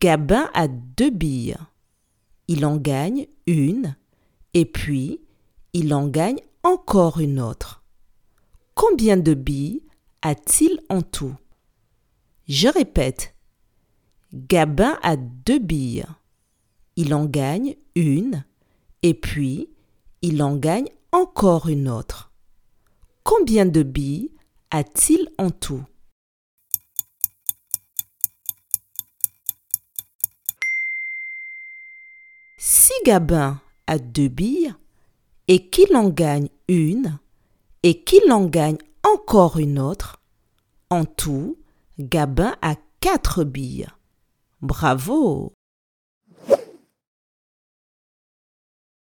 Gabin a deux billes. Il en gagne une et puis il en gagne encore une autre. Combien de billes a-t-il en tout? Je répète. Gabin a deux billes. Il en gagne une et puis il en gagne encore une autre. Combien de billes a-t-il en tout? Si Gabin a deux billes et qu'il en gagne une et qu'il en gagne encore une autre, en tout, Gabin a quatre billes. Bravo